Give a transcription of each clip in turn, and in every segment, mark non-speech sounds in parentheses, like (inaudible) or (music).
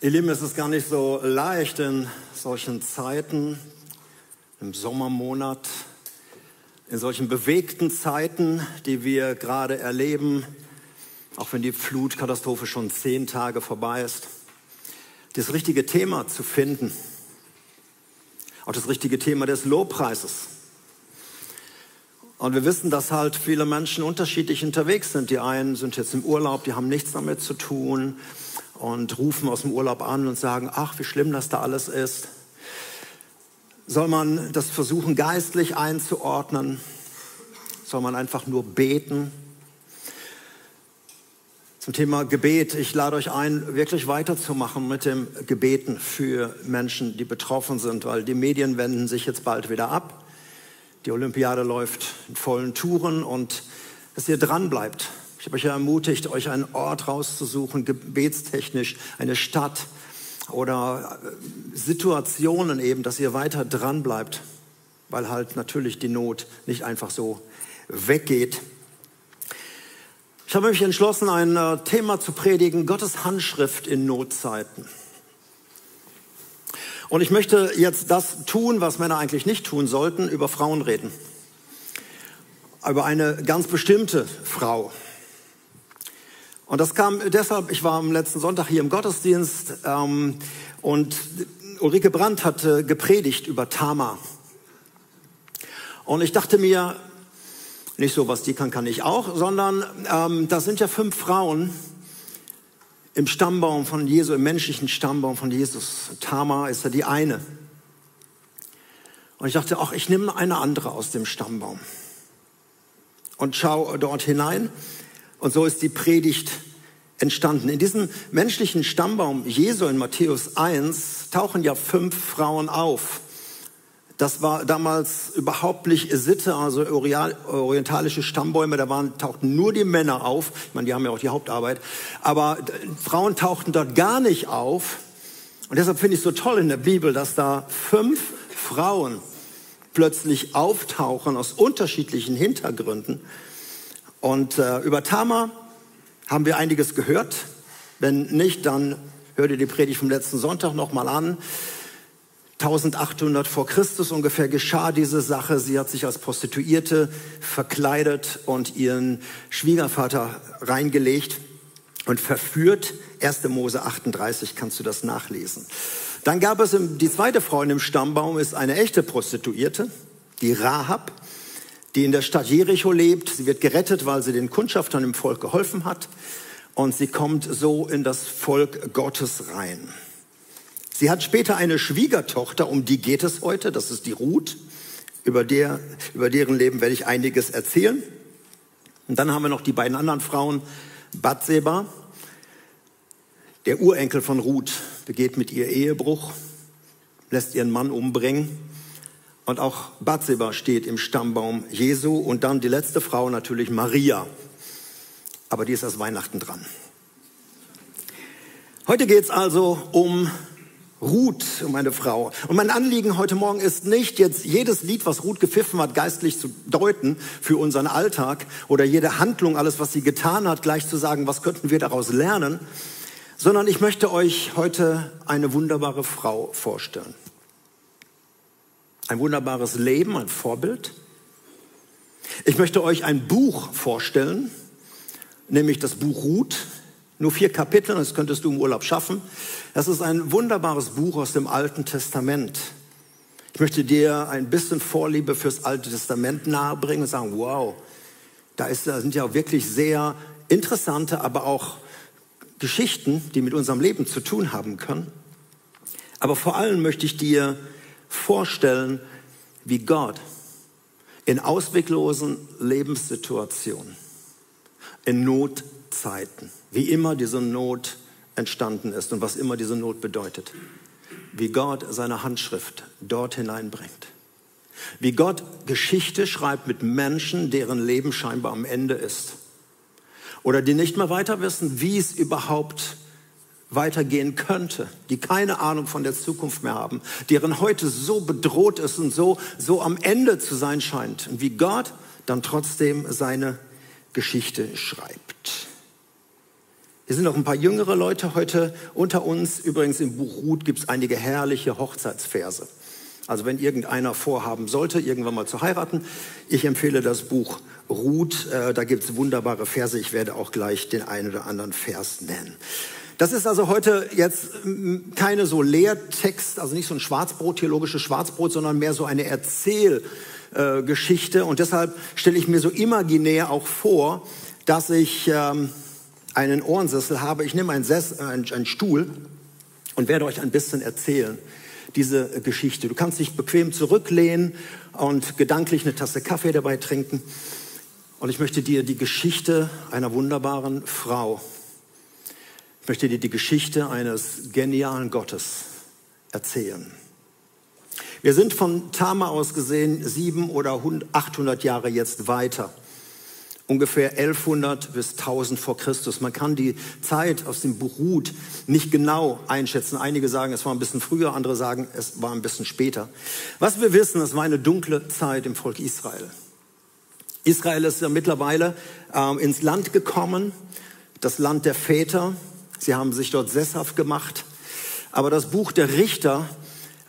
Ihr Lieben, es ist gar nicht so leicht in solchen Zeiten, im Sommermonat, in solchen bewegten Zeiten, die wir gerade erleben, auch wenn die Flutkatastrophe schon zehn Tage vorbei ist, das richtige Thema zu finden. Auch das richtige Thema des Lobpreises. Und wir wissen, dass halt viele Menschen unterschiedlich unterwegs sind. Die einen sind jetzt im Urlaub, die haben nichts damit zu tun und rufen aus dem Urlaub an und sagen, ach, wie schlimm das da alles ist. Soll man das versuchen, geistlich einzuordnen? Soll man einfach nur beten? Zum Thema Gebet. Ich lade euch ein, wirklich weiterzumachen mit dem Gebeten für Menschen, die betroffen sind, weil die Medien wenden sich jetzt bald wieder ab. Die Olympiade läuft in vollen Touren und dass ihr dran bleibt, ich habe euch ja ermutigt, euch einen Ort rauszusuchen, gebetstechnisch, eine Stadt oder äh, Situationen eben, dass ihr weiter dran bleibt, weil halt natürlich die Not nicht einfach so weggeht. Ich habe mich entschlossen, ein äh, Thema zu predigen, Gottes Handschrift in Notzeiten. Und ich möchte jetzt das tun, was Männer eigentlich nicht tun sollten, über Frauen reden. Über eine ganz bestimmte Frau. Und das kam deshalb, ich war am letzten Sonntag hier im Gottesdienst ähm, und Ulrike Brandt hatte gepredigt über Tama. Und ich dachte mir, nicht so, was die kann, kann ich auch, sondern ähm, das sind ja fünf Frauen im Stammbaum von Jesu, im menschlichen Stammbaum von Jesus. Tama ist ja die eine. Und ich dachte, ach, ich nehme eine andere aus dem Stammbaum und schaue dort hinein. Und so ist die Predigt entstanden. In diesem menschlichen Stammbaum Jesu in Matthäus 1 tauchen ja fünf Frauen auf. Das war damals überhaupt nicht Sitte, also orientalische Stammbäume, da waren, tauchten nur die Männer auf. Ich meine, die haben ja auch die Hauptarbeit. Aber Frauen tauchten dort gar nicht auf. Und deshalb finde ich es so toll in der Bibel, dass da fünf Frauen plötzlich auftauchen aus unterschiedlichen Hintergründen. Und äh, über Tamar haben wir einiges gehört. Wenn nicht, dann hört ihr die Predigt vom letzten Sonntag nochmal an. 1800 vor Christus ungefähr geschah diese Sache. Sie hat sich als Prostituierte verkleidet und ihren Schwiegervater reingelegt und verführt. 1. Mose 38 kannst du das nachlesen. Dann gab es die zweite Frau in dem Stammbaum, ist eine echte Prostituierte, die Rahab die in der Stadt Jericho lebt. Sie wird gerettet, weil sie den Kundschaftern im Volk geholfen hat. Und sie kommt so in das Volk Gottes rein. Sie hat später eine Schwiegertochter, um die geht es heute. Das ist die Ruth. Über, der, über deren Leben werde ich einiges erzählen. Und dann haben wir noch die beiden anderen Frauen. Batseba, der Urenkel von Ruth, begeht mit ihr Ehebruch, lässt ihren Mann umbringen. Und auch Bathseba steht im Stammbaum Jesu. Und dann die letzte Frau natürlich Maria. Aber die ist erst Weihnachten dran. Heute geht es also um Ruth, um eine Frau. Und mein Anliegen heute Morgen ist nicht jetzt jedes Lied, was Ruth gepfiffen hat, geistlich zu deuten für unseren Alltag oder jede Handlung, alles, was sie getan hat, gleich zu sagen, was könnten wir daraus lernen, sondern ich möchte euch heute eine wunderbare Frau vorstellen. Ein wunderbares Leben, ein Vorbild. Ich möchte euch ein Buch vorstellen, nämlich das Buch Ruth. Nur vier Kapitel, das könntest du im Urlaub schaffen. Das ist ein wunderbares Buch aus dem Alten Testament. Ich möchte dir ein bisschen Vorliebe fürs Alte Testament nahebringen und sagen, wow, da, ist, da sind ja wirklich sehr interessante, aber auch Geschichten, die mit unserem Leben zu tun haben können. Aber vor allem möchte ich dir vorstellen, wie Gott in ausweglosen Lebenssituationen, in Notzeiten, wie immer diese Not entstanden ist und was immer diese Not bedeutet, wie Gott seine Handschrift dort hineinbringt. Wie Gott Geschichte schreibt mit Menschen, deren Leben scheinbar am Ende ist. Oder die nicht mehr weiter wissen, wie es überhaupt ist weitergehen könnte, die keine Ahnung von der Zukunft mehr haben, deren heute so bedroht ist und so, so am Ende zu sein scheint. Und wie Gott dann trotzdem seine Geschichte schreibt. Hier sind noch ein paar jüngere Leute heute unter uns. Übrigens im Buch Ruth gibt es einige herrliche Hochzeitsverse. Also wenn irgendeiner vorhaben sollte, irgendwann mal zu heiraten, ich empfehle das Buch Ruth. Äh, da gibt es wunderbare Verse. Ich werde auch gleich den einen oder anderen Vers nennen. Das ist also heute jetzt keine so Lehrtext, also nicht so ein Schwarzbrot, theologisches Schwarzbrot, sondern mehr so eine Erzählgeschichte. Und deshalb stelle ich mir so imaginär auch vor, dass ich ähm, einen Ohrensessel habe. Ich nehme einen, Sess, einen, einen Stuhl und werde euch ein bisschen erzählen, diese Geschichte. Du kannst dich bequem zurücklehnen und gedanklich eine Tasse Kaffee dabei trinken. Und ich möchte dir die Geschichte einer wunderbaren Frau möchte dir die Geschichte eines genialen Gottes erzählen. Wir sind von Tama aus gesehen sieben oder 800 Jahre jetzt weiter. Ungefähr 1100 bis 1000 vor Christus. Man kann die Zeit aus dem Buch Ruth nicht genau einschätzen. Einige sagen, es war ein bisschen früher, andere sagen, es war ein bisschen später. Was wir wissen, es war eine dunkle Zeit im Volk Israel. Israel ist ja mittlerweile äh, ins Land gekommen, das Land der Väter, Sie haben sich dort sesshaft gemacht. Aber das Buch der Richter,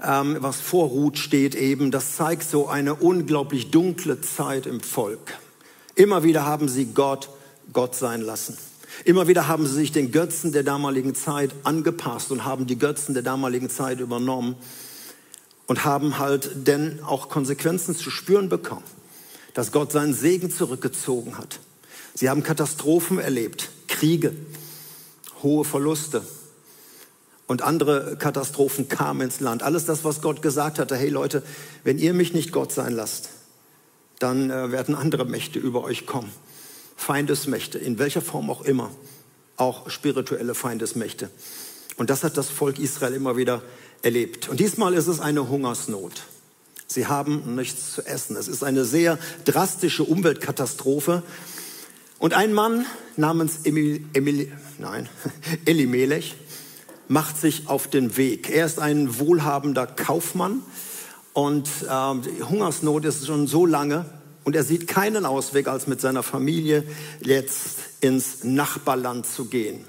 ähm, was vor Ruth steht eben, das zeigt so eine unglaublich dunkle Zeit im Volk. Immer wieder haben sie Gott Gott sein lassen. Immer wieder haben sie sich den Götzen der damaligen Zeit angepasst und haben die Götzen der damaligen Zeit übernommen und haben halt denn auch Konsequenzen zu spüren bekommen, dass Gott seinen Segen zurückgezogen hat. Sie haben Katastrophen erlebt, Kriege, hohe Verluste und andere Katastrophen kamen ins Land. Alles das, was Gott gesagt hatte, hey Leute, wenn ihr mich nicht Gott sein lasst, dann äh, werden andere Mächte über euch kommen. Feindesmächte, in welcher Form auch immer, auch spirituelle Feindesmächte. Und das hat das Volk Israel immer wieder erlebt. Und diesmal ist es eine Hungersnot. Sie haben nichts zu essen. Es ist eine sehr drastische Umweltkatastrophe. Und ein Mann namens Emil, Emil, nein, (laughs) Elimelech macht sich auf den Weg. Er ist ein wohlhabender Kaufmann und äh, die Hungersnot ist schon so lange und er sieht keinen Ausweg, als mit seiner Familie jetzt ins Nachbarland zu gehen.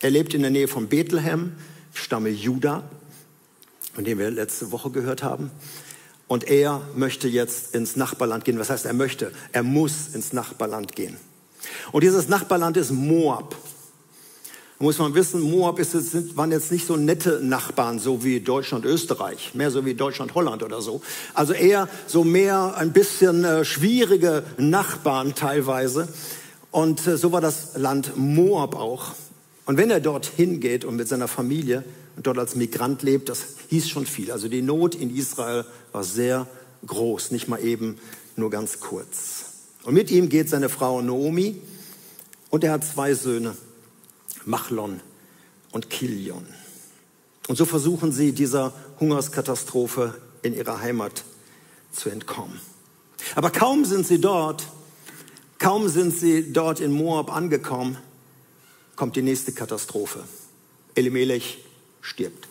Er lebt in der Nähe von Bethlehem, Stamme Juda, von dem wir letzte Woche gehört haben. Und er möchte jetzt ins Nachbarland gehen. Was heißt, er möchte? Er muss ins Nachbarland gehen. Und dieses Nachbarland ist Moab. Da muss man wissen, Moab ist, sind, waren jetzt nicht so nette Nachbarn, so wie Deutschland, Österreich, mehr so wie Deutschland, Holland oder so. Also eher so mehr ein bisschen äh, schwierige Nachbarn teilweise. Und äh, so war das Land Moab auch. Und wenn er dorthin geht und mit seiner Familie und dort als Migrant lebt, das hieß schon viel. Also die Not in Israel war sehr groß, nicht mal eben nur ganz kurz. Und mit ihm geht seine Frau Naomi und er hat zwei Söhne, Machlon und Kilion. Und so versuchen sie dieser Hungerskatastrophe in ihrer Heimat zu entkommen. Aber kaum sind sie dort, kaum sind sie dort in Moab angekommen, kommt die nächste Katastrophe. Elimelech stirbt.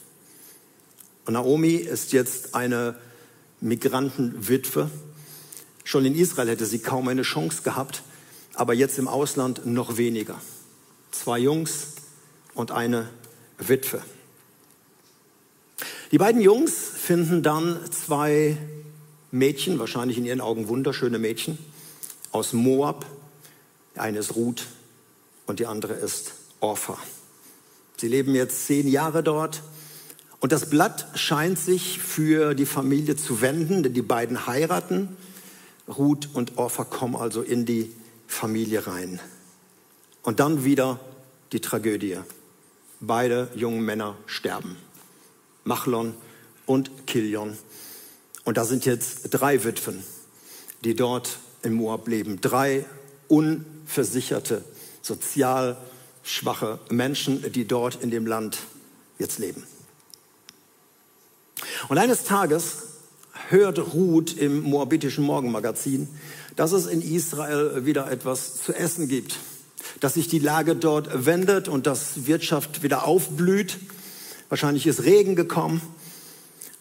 Und Naomi ist jetzt eine Migrantenwitwe Schon in Israel hätte sie kaum eine Chance gehabt, aber jetzt im Ausland noch weniger. Zwei Jungs und eine Witwe. Die beiden Jungs finden dann zwei Mädchen, wahrscheinlich in ihren Augen wunderschöne Mädchen, aus Moab. Eine ist Ruth und die andere ist Orpha. Sie leben jetzt zehn Jahre dort und das Blatt scheint sich für die Familie zu wenden, denn die beiden heiraten Ruth und Orpha kommen also in die Familie rein. Und dann wieder die Tragödie. Beide jungen Männer sterben. Machlon und Kilion. Und da sind jetzt drei Witwen, die dort in Moab leben. Drei unversicherte, sozial schwache Menschen, die dort in dem Land jetzt leben. Und eines Tages hört Ruth im moabitischen Morgenmagazin, dass es in Israel wieder etwas zu essen gibt, dass sich die Lage dort wendet und dass Wirtschaft wieder aufblüht. Wahrscheinlich ist Regen gekommen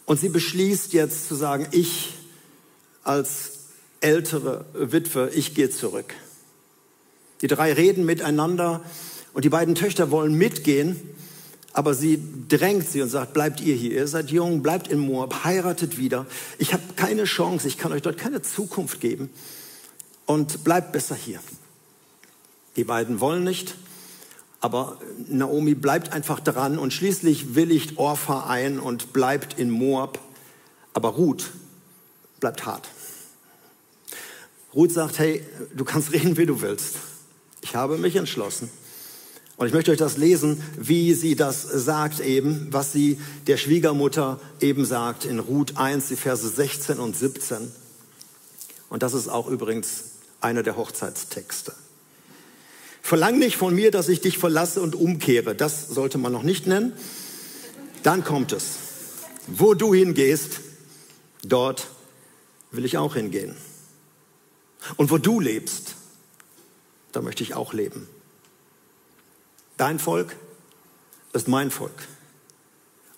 und sie beschließt jetzt zu sagen, ich als ältere Witwe, ich gehe zurück. Die drei reden miteinander Und die beiden Töchter wollen mitgehen, aber sie drängt sie und sagt, bleibt ihr hier, ihr seid jung, bleibt in Moab, heiratet wieder. Ich habe keine Chance, ich kann euch dort keine Zukunft geben und bleibt besser hier. Die beiden wollen nicht, aber Naomi bleibt einfach dran und schließlich willigt Orpha ein und bleibt in Moab. Aber Ruth bleibt hart. Ruth sagt, hey, du kannst (laughs) reden, wie du willst. Ich habe mich entschlossen. Und ich möchte euch das lesen, wie sie das sagt eben, was sie der Schwiegermutter eben sagt in Ruth 1, die Verse 16 und 17. Und das ist auch übrigens einer der Hochzeitstexte. Verlang nicht von mir, dass ich dich verlasse und umkehre. Das sollte man noch nicht nennen. Dann kommt es. Wo du hingehst, dort will ich auch hingehen. Und wo du lebst, da möchte ich auch leben. Dein Volk ist mein Volk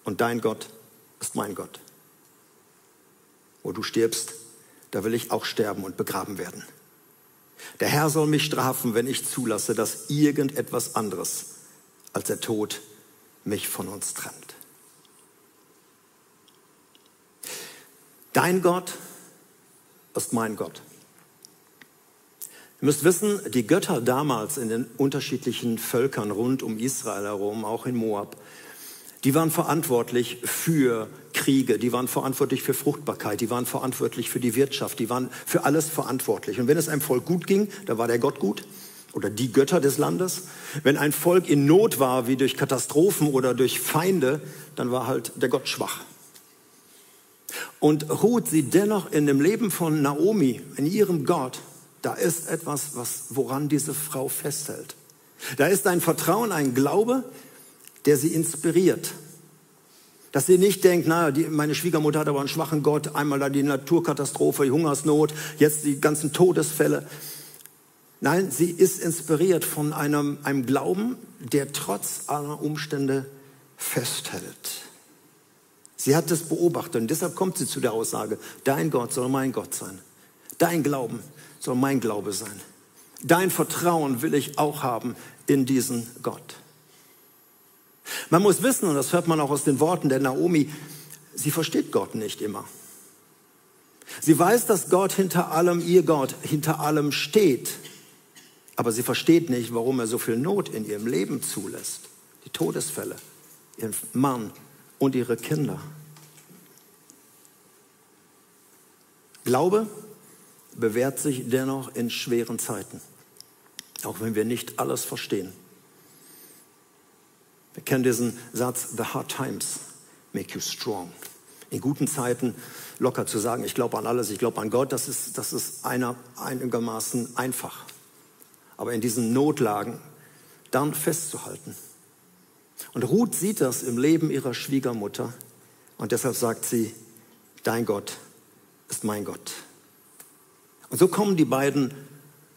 und dein Gott ist mein Gott. Wo du stirbst, da will ich auch sterben und begraben werden. Der Herr soll mich strafen, wenn ich zulasse, dass irgendetwas anderes als der Tod mich von uns trennt. Dein Gott ist mein Gott. Ihr müsst wissen, die Götter damals in den unterschiedlichen Völkern rund um Israel herum, auch in Moab, die waren verantwortlich für Kriege, die waren verantwortlich für Fruchtbarkeit, die waren verantwortlich für die Wirtschaft, die waren für alles verantwortlich. Und wenn es einem Volk gut ging, da war der Gott gut oder die Götter des Landes. Wenn ein Volk in Not war, wie durch Katastrophen oder durch Feinde, dann war halt der Gott schwach. Und Ruth sieht dennoch in dem Leben von Naomi, in ihrem Gott, da ist etwas, was, woran diese Frau festhält. Da ist ein Vertrauen, ein Glaube, der sie inspiriert. Dass sie nicht denkt, naja, die, meine Schwiegermutter hat aber einen schwachen Gott, einmal da die Naturkatastrophe, die Hungersnot, jetzt die ganzen Todesfälle. Nein, sie ist inspiriert von einem, einem Glauben, der trotz aller Umstände festhält. Sie hat das beobachtet und deshalb kommt sie zu der Aussage, dein Gott soll mein Gott sein. Dein Glauben soll mein Glaube sein. Dein Vertrauen will ich auch haben in diesen Gott. Man muss wissen, und das hört man auch aus den Worten der Naomi, sie versteht Gott nicht immer. Sie weiß, dass Gott hinter allem, ihr Gott, hinter allem steht. Aber sie versteht nicht, warum er so viel Not in ihrem Leben zulässt. Die Todesfälle, ihren Mann und ihre Kinder. Glaube bewährt sich dennoch in schweren Zeiten, auch wenn wir nicht alles verstehen. Wir kennen diesen Satz, The hard times make you strong. In guten Zeiten locker zu sagen, ich glaube an alles, ich glaube an Gott, das ist, das ist einer, einigermaßen einfach. Aber in diesen Notlagen dann festzuhalten. Und Ruth sieht das im Leben ihrer Schwiegermutter und deshalb sagt sie, dein Gott ist mein Gott. Und so kommen die beiden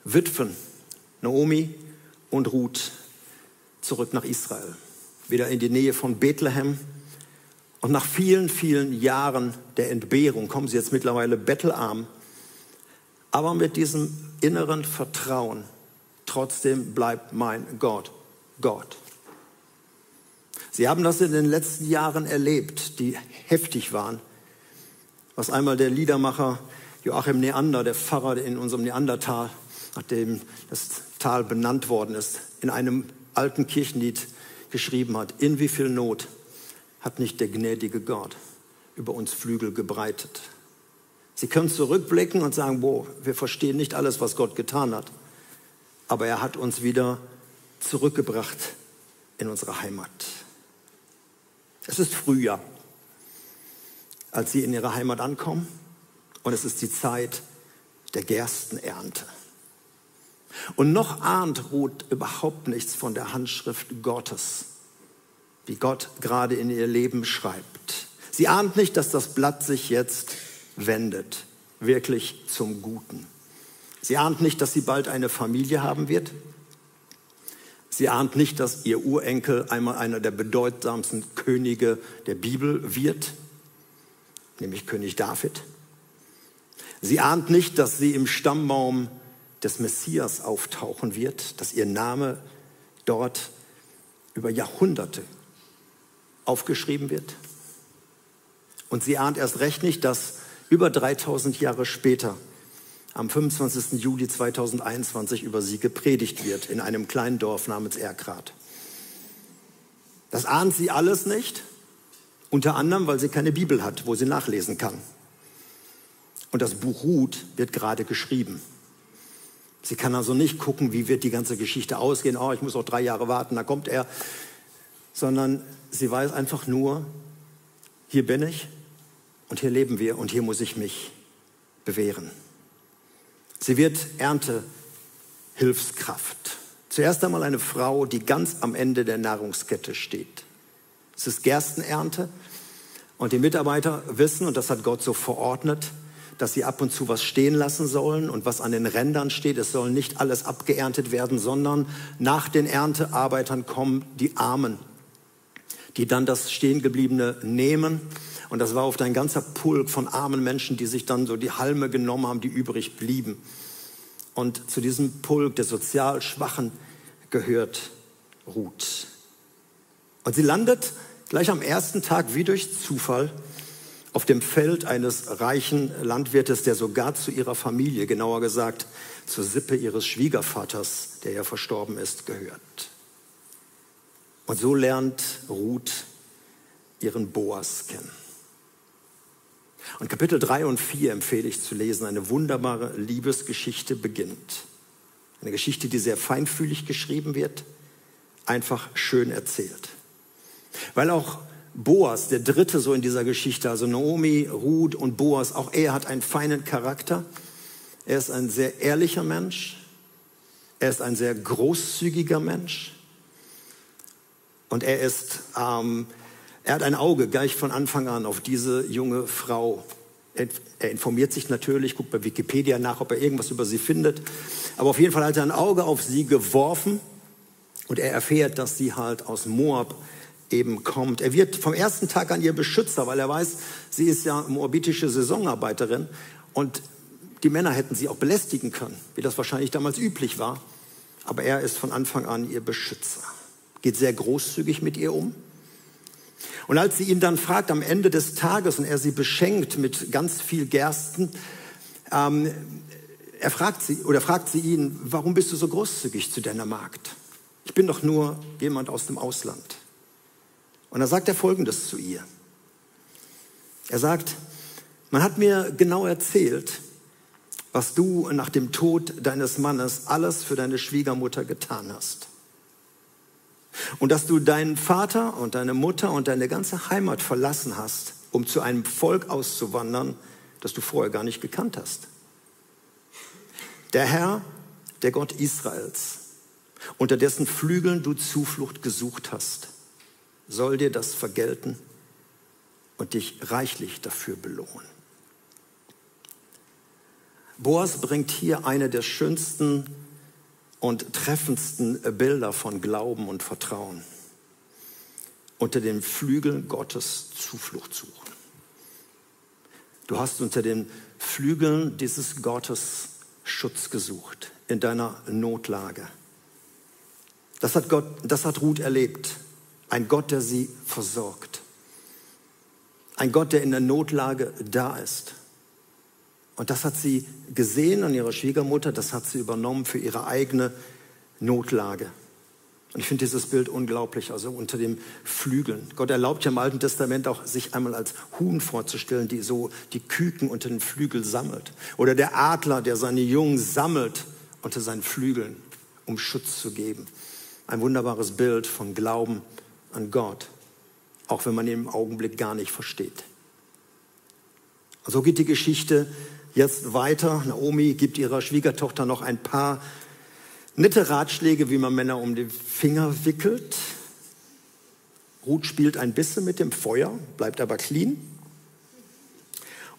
Witwen, Naomi und Ruth, zurück nach Israel, wieder in die Nähe von Bethlehem. Und nach vielen, vielen Jahren der Entbehrung kommen sie jetzt mittlerweile bettelarm, aber mit diesem inneren Vertrauen, trotzdem bleibt mein Gott Gott. Sie haben das in den letzten Jahren erlebt, die heftig waren, was einmal der Liedermacher Joachim Neander, der Pfarrer in unserem Neandertal, nachdem das Tal benannt worden ist, in einem alten Kirchenlied geschrieben hat. In wie viel Not hat nicht der gnädige Gott über uns Flügel gebreitet? Sie können zurückblicken und sagen, boah, wir verstehen nicht alles, was Gott getan hat. Aber er hat uns wieder zurückgebracht in unsere Heimat. Es ist Frühjahr, als sie in ihre Heimat ankommen und es ist die Zeit der Gerstenernte. Und noch ahnt Ruth überhaupt nichts von der Handschrift Gottes, wie Gott gerade in ihr Leben schreibt. Sie ahnt nicht, dass das Blatt sich jetzt wendet, wirklich zum Guten. Sie ahnt nicht, dass sie bald eine Familie haben wird. Sie ahnt nicht, dass ihr Urenkel einmal einer der bedeutsamsten Könige der Bibel wird, nämlich König David. Sie ahnt nicht, dass sie im Stammbaum des Messias auftauchen wird, dass ihr Name dort über Jahrhunderte aufgeschrieben wird. Und sie ahnt erst recht nicht, dass über 3000 Jahre später, am 25. Juli 2021, über sie gepredigt wird in einem kleinen Dorf namens Erkrath. Das ahnt sie alles nicht, unter anderem, weil sie keine Bibel hat, wo sie nachlesen kann. Und das Buch Ruth wird gerade geschrieben. Sie kann also nicht gucken, wie wird die ganze Geschichte ausgehen. Oh, ich muss auch drei Jahre warten, da kommt er. Sondern sie weiß einfach nur, hier bin ich und hier leben wir und hier muss ich mich bewähren. Sie wird Erntehilfskraft. Zuerst einmal eine Frau, die ganz am Ende der Nahrungskette steht. Es ist Gerstenernte und die Mitarbeiter wissen, und das hat Gott so verordnet, dass sie ab und zu was stehen lassen sollen und was an den Rändern steht. Es soll nicht alles abgeerntet werden, sondern nach den Erntearbeitern kommen die Armen, die dann das Stehengebliebene nehmen. Und das war oft ein ganzer Pulk von armen Menschen, die sich dann so die Halme genommen haben, die übrig blieben. Und zu diesem Pulk der sozial Schwachen gehört Ruth. Und sie landet gleich am ersten Tag wie durch Zufall auf dem Feld eines reichen Landwirtes, der sogar zu ihrer Familie, genauer gesagt zur Sippe ihres Schwiegervaters, der ja verstorben ist, gehört. Und so lernt Ruth ihren Boas kennen. Und Kapitel 3 und 4 empfehle ich zu lesen. Eine wunderbare Liebesgeschichte beginnt. Eine Geschichte, die sehr feinfühlig geschrieben wird, einfach schön erzählt. Weil auch Boas, der Dritte so in dieser Geschichte, also Naomi, Ruth und Boas, auch er hat einen feinen Charakter. Er ist ein sehr ehrlicher Mensch. Er ist ein sehr großzügiger Mensch. Und er ist ähm, er hat ein Auge gleich von Anfang an auf diese junge Frau. Er informiert sich natürlich, guckt bei Wikipedia nach, ob er irgendwas über sie findet. Aber auf jeden Fall hat er ein Auge auf sie geworfen und er erfährt, dass sie halt aus Moab eben kommt. Er wird vom ersten Tag an ihr Beschützer, weil er weiß, sie ist ja moabitische Saisonarbeiterin und die Männer hätten sie auch belästigen können, wie das wahrscheinlich damals üblich war. Aber er ist von Anfang an ihr Beschützer, geht sehr großzügig mit ihr um und als sie ihn dann fragt am Ende des Tages und er sie beschenkt mit ganz viel Gersten, ähm, er fragt sie oder fragt sie ihn, warum bist du so großzügig zu deiner Magd? Ich bin doch nur jemand aus dem Ausland. Und da sagt er Folgendes zu ihr. Er sagt, man hat mir genau erzählt, was du nach dem Tod deines Mannes alles für deine Schwiegermutter getan hast. Und dass du deinen Vater und deine Mutter und deine ganze Heimat verlassen hast, um zu einem Volk auszuwandern, das du vorher gar nicht gekannt hast. Der Herr, der Gott Israels, unter dessen Flügeln du Zuflucht gesucht hast, soll dir das vergelten und dich reichlich dafür belohnen. Boas bringt hier eine der schönsten und treffendsten Bilder von Glauben und Vertrauen. Unter den Flügeln Gottes Zuflucht suchen. Du hast unter den Flügeln dieses Gottes Schutz gesucht in deiner Notlage. Das hat, Gott, das hat Ruth erlebt. Ein Gott, der sie versorgt. Ein Gott, der in der Notlage da ist. Und das hat sie gesehen an ihrer Schwiegermutter, das hat sie übernommen für ihre eigene Notlage. Und ich finde dieses Bild unglaublich, also unter dem Flügeln. Gott erlaubt ja im Alten Testament auch, sich einmal als Huhn vorzustellen, die so die Küken unter den Flügeln sammelt. Oder der Adler, der seine Jungen sammelt unter seinen Flügeln, um Schutz zu geben. Ein wunderbares Bild von Glauben an Gott, auch wenn man ihn im Augenblick gar nicht versteht. So geht die Geschichte jetzt weiter. Naomi gibt ihrer Schwiegertochter noch ein paar nette Ratschläge, wie man Männer um den Finger wickelt. Ruth spielt ein bisschen mit dem Feuer, bleibt aber clean.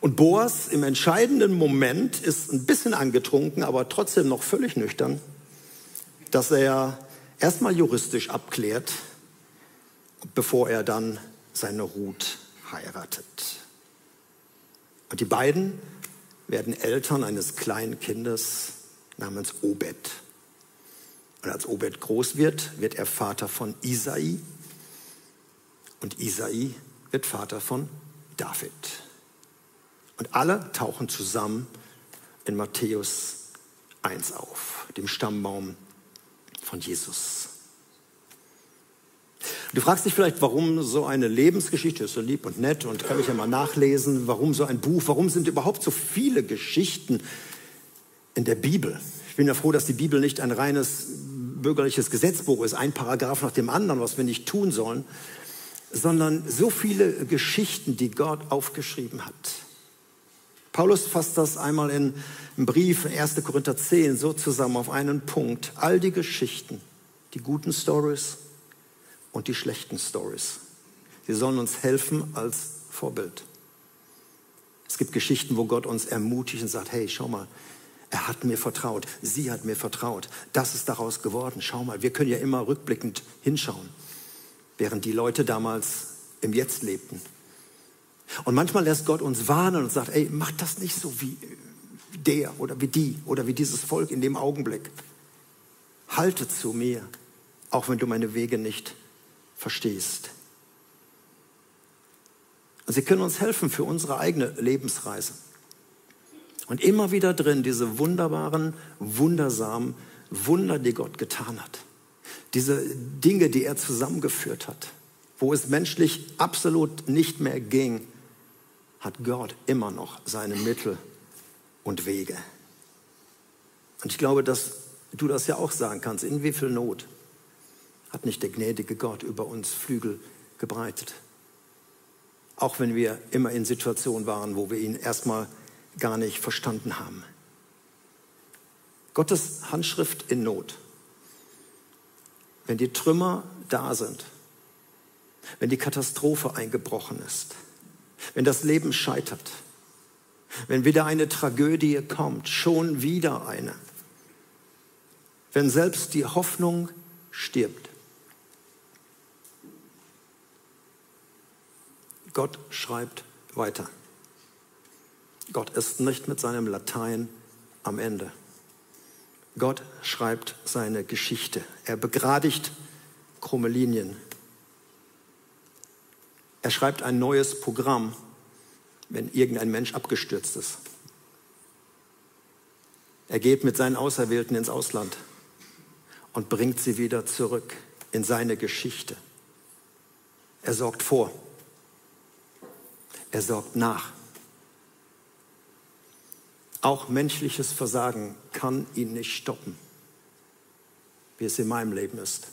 Und Boas im entscheidenden Moment ist ein bisschen angetrunken, aber trotzdem noch völlig nüchtern, dass er erstmal juristisch abklärt, bevor er dann seine Ruth heiratet. Und die beiden werden Eltern eines kleinen Kindes namens Obed. Und als Obed groß wird, wird er Vater von Isai. Und Isai wird Vater von David. Und alle tauchen zusammen in Matthäus 1 auf, dem Stammbaum von Jesus. Du fragst dich vielleicht, warum so eine Lebensgeschichte ist so lieb und nett und kann ich ja mal nachlesen, warum so ein Buch, warum sind überhaupt so viele Geschichten in der Bibel? Ich bin ja froh, dass die Bibel nicht ein reines bürgerliches Gesetzbuch ist, ein Paragraph nach dem anderen, was wir nicht tun sollen, sondern so viele Geschichten, die Gott aufgeschrieben hat. Paulus fasst das einmal in einem Brief, 1. Korinther 10, so zusammen auf einen Punkt. All die Geschichten, die guten Stories und die schlechten Stories, sie sollen uns helfen als Vorbild. Es gibt Geschichten, wo Gott uns ermutigt und sagt, hey, schau mal, er hat mir vertraut, sie hat mir vertraut. Das ist daraus geworden. Schau mal, wir können ja immer rückblickend hinschauen, während die Leute damals im Jetzt lebten. Und manchmal lässt Gott uns warnen und sagt, ey, mach das nicht so wie der oder wie die oder wie dieses Volk in dem Augenblick. Halte zu mir, auch wenn du meine Wege nicht verstehst. Sie können uns helfen für unsere eigene Lebensreise. Und immer wieder drin diese wunderbaren, wundersamen Wunder, die Gott getan hat. Diese Dinge, die er zusammengeführt hat, wo es menschlich absolut nicht mehr ging, hat Gott immer noch seine Mittel und Wege. Und ich glaube, dass du das ja auch sagen kannst. In wie viel Not hat nicht der gnädige Gott über uns Flügel gebreitet? Auch wenn wir immer in Situationen waren, wo wir ihn erstmal gar nicht verstanden haben. Gottes Handschrift in Not. Wenn die Trümmer da sind, wenn die Katastrophe eingebrochen ist, wenn das Leben scheitert, wenn wieder eine Tragödie kommt, schon wieder eine, wenn selbst die Hoffnung stirbt. Gott schreibt weiter. Gott ist nicht mit seinem Latein am Ende. Gott schreibt seine Geschichte. Er begradigt krumme Linien. Er schreibt ein neues Programm, wenn irgendein Mensch abgestürzt ist. Er geht mit seinen Auserwählten ins Ausland und bringt sie wieder zurück in seine Geschichte. Er sorgt vor. Er sorgt nach. Auch menschliches Versagen kann ihn nicht stoppen, wie es in meinem Leben ist.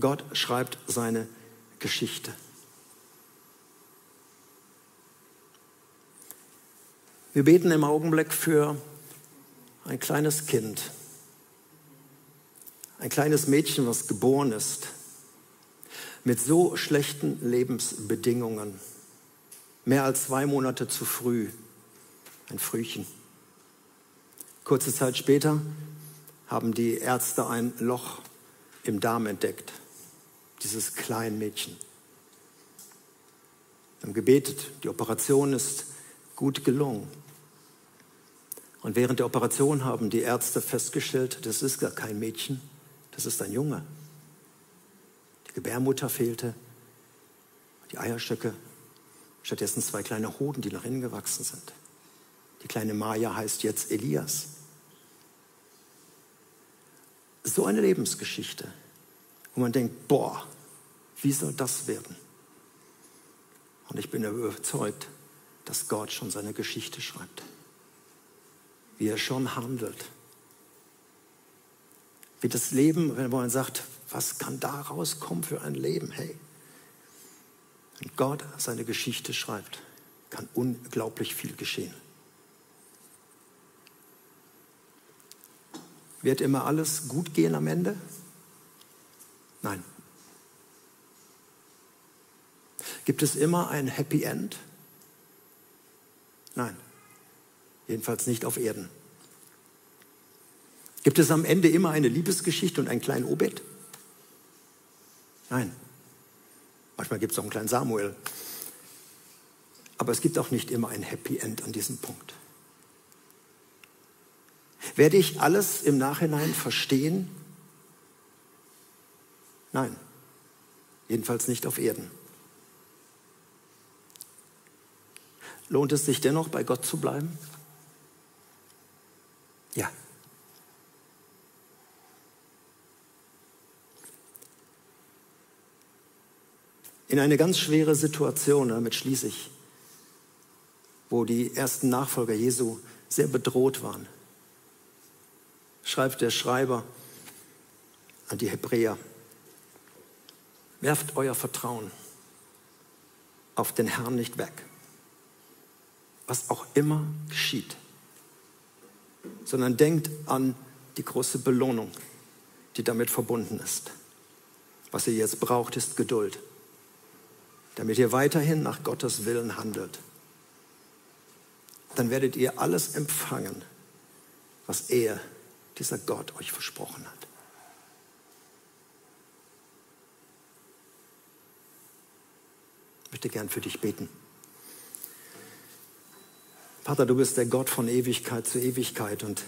Gott schreibt seine Geschichte. Wir beten im Augenblick für ein kleines Kind, ein kleines Mädchen, was geboren ist, mit so schlechten Lebensbedingungen, mehr als zwei Monate zu früh ein Frühchen. Kurze Zeit später haben die Ärzte ein Loch im Darm entdeckt, dieses kleine Mädchen. Wir haben gebetet, die Operation ist gut gelungen. Und während der Operation haben die Ärzte festgestellt, das ist gar kein Mädchen, das ist ein Junge. Die Gebärmutter fehlte, die Eierstöcke, stattdessen zwei kleine Hoden, die nach innen gewachsen sind. Die kleine Maja heißt jetzt Elias. So eine Lebensgeschichte, wo man denkt, boah, wie soll das werden? Und ich bin überzeugt, dass Gott schon seine Geschichte schreibt. Wie er schon handelt. Wie das Leben, wenn man sagt, was kann da rauskommen für ein Leben? Hey, wenn Gott seine Geschichte schreibt, kann unglaublich viel geschehen. Wird immer alles gut gehen am Ende? Nein. Gibt es immer ein Happy End? Nein. Jedenfalls nicht auf Erden. Gibt es am Ende immer eine Liebesgeschichte und einen kleinen Obed? Nein. Manchmal gibt es auch einen kleinen Samuel. Aber es gibt auch nicht immer ein Happy End an diesem Punkt. Werde ich alles im Nachhinein verstehen? Nein, jedenfalls nicht auf Erden. Lohnt es sich dennoch, bei Gott zu bleiben? Ja. In eine ganz schwere Situation, damit schließe ich, wo die ersten Nachfolger Jesu sehr bedroht waren, schreibt der Schreiber an die Hebräer, werft euer Vertrauen auf den Herrn nicht weg, was auch immer geschieht, sondern denkt an die große Belohnung, die damit verbunden ist. Was ihr jetzt braucht, ist Geduld, damit ihr weiterhin nach Gottes Willen handelt. Dann werdet ihr alles empfangen, was er dieser Gott euch versprochen hat. Ich möchte gern für dich beten. Vater, du bist der Gott von Ewigkeit zu Ewigkeit und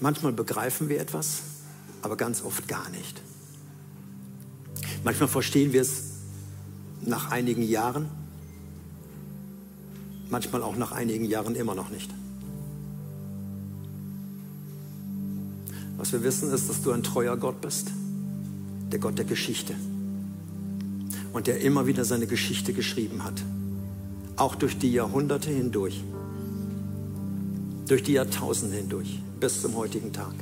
manchmal begreifen wir etwas, aber ganz oft gar nicht. Manchmal verstehen wir es nach einigen Jahren, manchmal auch nach einigen Jahren immer noch nicht. Was wir wissen ist, dass du ein treuer Gott bist, der Gott der Geschichte und der immer wieder seine Geschichte geschrieben hat, auch durch die Jahrhunderte hindurch, durch die Jahrtausende hindurch, bis zum heutigen Tag.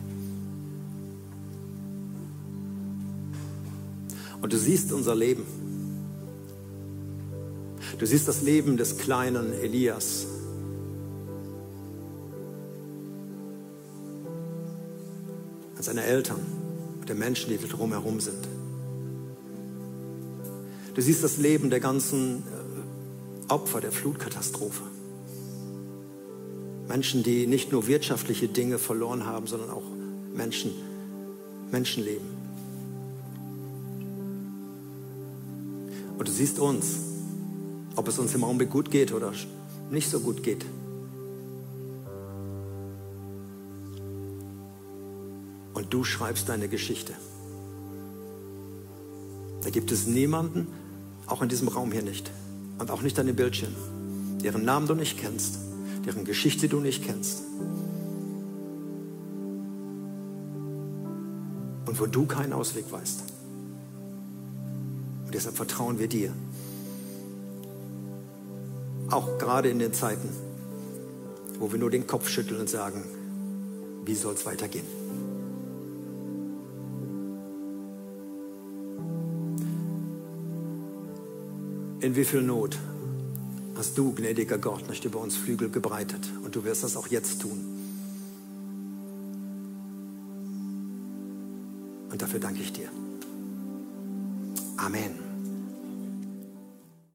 Und du siehst unser Leben. Du siehst das Leben des kleinen Elias, an seine Eltern, der Menschen, die drumherum sind. Du siehst das Leben der ganzen äh, Opfer der Flutkatastrophe. Menschen, die nicht nur wirtschaftliche Dinge verloren haben, sondern auch Menschen, Menschenleben. Und du siehst uns, ob es uns im Augenblick gut geht oder nicht so gut geht. und du schreibst deine Geschichte. Da gibt es niemanden, auch in diesem Raum hier nicht und auch nicht an dem Bildschirm, deren Namen du nicht kennst, deren Geschichte du nicht kennst. Und wo du keinen Ausweg weißt. Und deshalb vertrauen wir dir. Auch gerade in den Zeiten, wo wir nur den Kopf schütteln und sagen, wie soll es weitergehen? In wie viel Not hast du, gnädiger Gott, nicht über uns Flügel gebreitet und du wirst das auch jetzt tun. Und dafür danke ich dir. Amen.